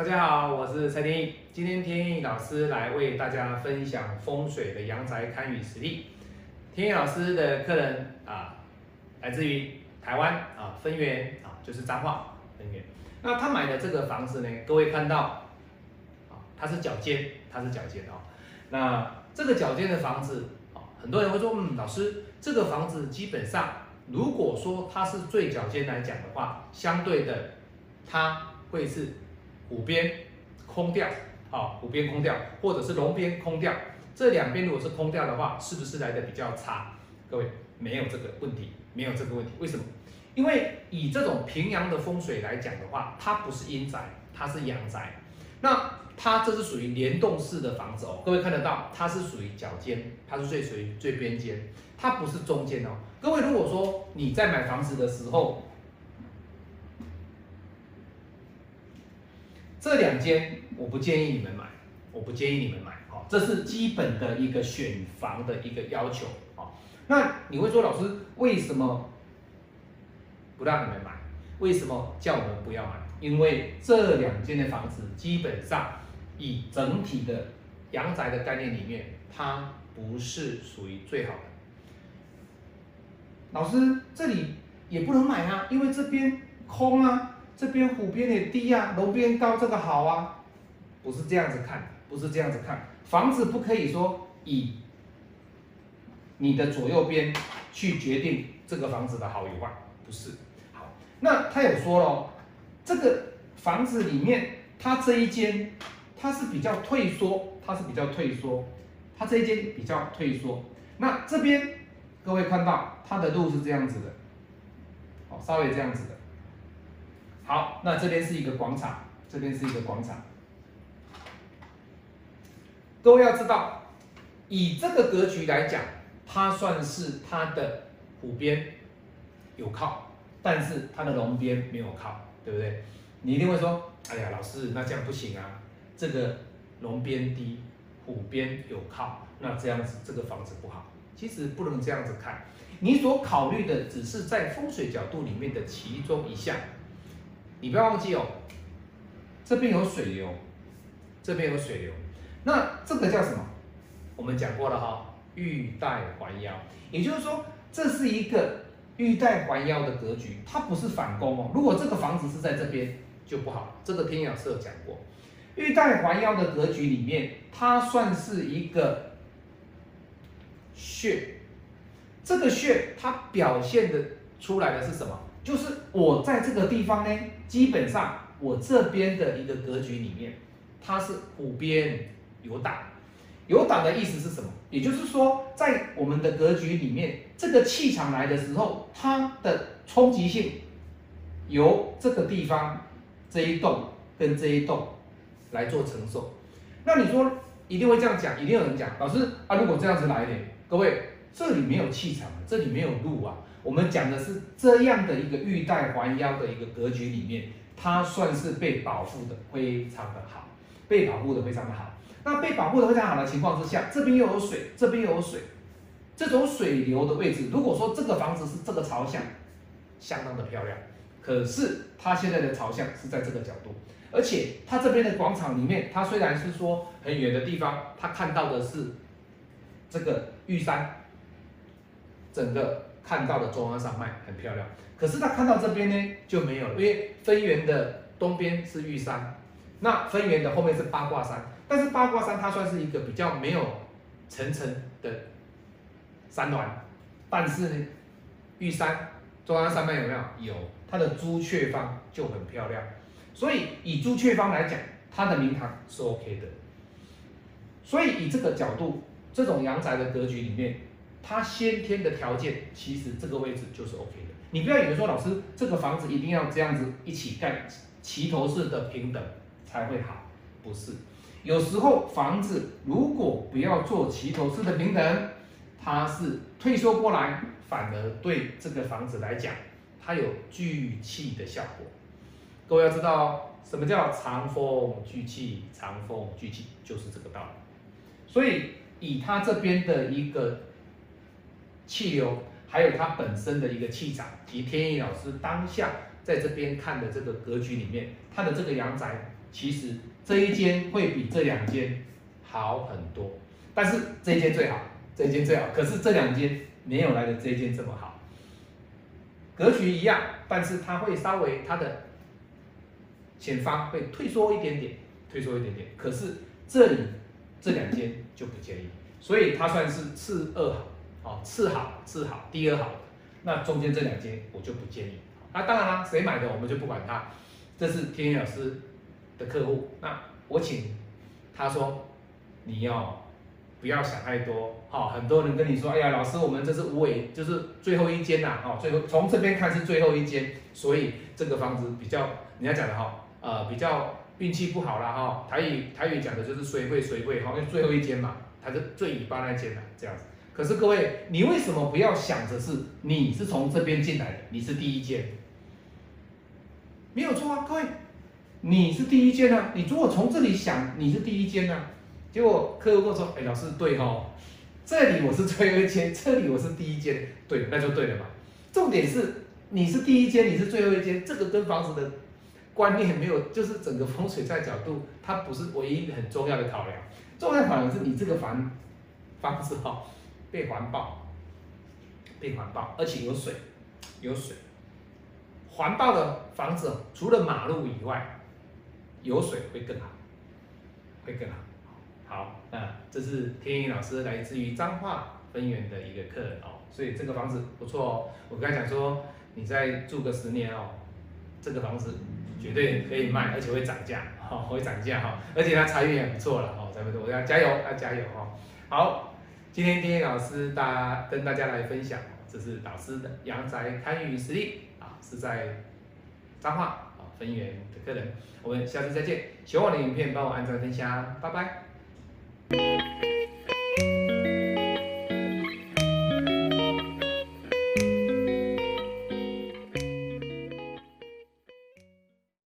大家好，我是蔡天意。今天天意老师来为大家分享风水的阳宅堪舆实例。天意老师的客人啊，来自于台湾啊，分园啊，就是彰化分园。那他买的这个房子呢，各位看到啊，它是角尖，它是角尖哦。那这个角尖的房子啊，很多人会说，嗯，老师，这个房子基本上，如果说它是最角尖来讲的话，相对的，它会是虎边空掉，好，虎边空掉，或者是龙边空掉，这两边如果是空掉的话，是不是来的比较差？各位没有这个问题，没有这个问题，为什么？因为以这种平阳的风水来讲的话，它不是阴宅，它是阳宅。那它这是属于联动式的房子哦，各位看得到，它是属于角尖，它是最属于最边间，它不是中间哦。各位如果说你在买房子的时候，这两间我不建议你们买，我不建议你们买，好，这是基本的一个选房的一个要求，好，那你会说老师为什么不让你们买？为什么叫我们不要买？因为这两间的房子基本上以整体的阳宅的概念里面，它不是属于最好的。老师这里也不能买啊，因为这边空啊。这边虎边也低啊，龙边高，这个好啊，不是这样子看，不是这样子看，房子不可以说以你的左右边去决定这个房子的好与坏，不是。好，那他有说了，这个房子里面，它这一间，它是比较退缩，它是比较退缩，它这一间比较退缩。那这边各位看到它的路是这样子的，好，稍微这样子的。好，那这边是一个广场，这边是一个广场。各位要知道，以这个格局来讲，它算是它的虎边有靠，但是它的龙边没有靠，对不对？你一定会说，哎呀，老师，那这样不行啊，这个龙边低，虎边有靠，那这样子这个房子不好。其实不能这样子看，你所考虑的只是在风水角度里面的其中一项。你不要忘记哦，这边有水流，这边有水流，那这个叫什么？我们讲过了哈，玉带环腰，也就是说这是一个玉带环腰的格局，它不是反攻哦。如果这个房子是在这边就不好，这个天养社讲过，玉带环腰的格局里面，它算是一个穴，这个穴它表现的出来的是什么？就是我在这个地方呢，基本上我这边的一个格局里面，它是虎边有挡，有挡的意思是什么？也就是说，在我们的格局里面，这个气场来的时候，它的冲击性由这个地方这一栋跟这一栋来做承受。那你说一定会这样讲，一定有人讲，老师啊，如果这样子来呢？各位，这里没有气场，这里没有路啊。我们讲的是这样的一个玉带环腰的一个格局里面，它算是被保护的非常的好，被保护的非常的好。那被保护的非常好的情况之下，这边又有水，这边又有水，这种水流的位置，如果说这个房子是这个朝向，相当的漂亮。可是它现在的朝向是在这个角度，而且它这边的广场里面，它虽然是说很远的地方，它看到的是这个玉山，整个。看到的中央山脉很漂亮，可是他看到这边呢就没有，因为分园的东边是玉山，那分园的后面是八卦山，但是八卦山它算是一个比较没有层层的山峦，但是呢玉山中央山脉有没有？有，它的朱雀方就很漂亮，所以以朱雀方来讲，它的明堂是 OK 的，所以以这个角度，这种阳宅的格局里面。他先天的条件，其实这个位置就是 OK 的。你不要以为说老师这个房子一定要这样子一起盖，齐头式的平等才会好，不是。有时候房子如果不要做齐头式的平等，它是退缩过来，反而对这个房子来讲，它有聚气的效果。各位要知道，什么叫长风聚气？长风聚气就是这个道理。所以以他这边的一个。气流，还有它本身的一个气场，及天意老师当下在这边看的这个格局里面，它的这个阳宅其实这一间会比这两间好很多，但是这一间最好，这一间最好，可是这两间没有来的这一间这么好。格局一样，但是它会稍微它的前方会退缩一点点，退缩一点点。可是这里这两间就不建议，所以它算是次二好，哦，次好次好，第二好。那中间这两间我就不建议。那当然啦，谁买的我们就不管他，这是天宇老师的客户。那我请他说，你要不要想太多？好，很多人跟你说，哎呀，老师，我们这是无尾，就是最后一间呐，哦，最后从这边看是最后一间，所以这个房子比较，人家讲的哈，呃，比较运气不好啦，哈，台语台语讲的就是衰会衰会，哈，因为最后一间嘛，它是最尾巴那间的这样子。可是各位，你为什么不要想着是你是从这边进来的，你是第一间？没有错啊，各位，你是第一间啊，你如果从这里想，你是第一间啊，结果客户跟我说，哎，老师对哦，这里我是最后一间，这里我是第一间，对，那就对了嘛。重点是你是第一间，你是最后一间，这个跟房子的观念没有，就是整个风水在角度，它不是唯一很重要的考量，重要考量是你这个房房子哈。被环保，被环保，而且有水，有水。环保的房子除了马路以外，有水会更好，会更好。好，那这是天宇老师来自于彰化分园的一个客人哦，所以这个房子不错哦。我刚才讲说，你再住个十年哦，这个房子绝对可以卖，而且会涨价，哈，会涨价哈，而且它财运也不错了哦，咱们我要加油，要加油哈。好。今天天老师大跟大家来分享，这是导师的阳宅堪舆实例啊，是在彰化啊分园的客人，我们下次再见。喜欢我的影片，帮我按赞分享，拜拜。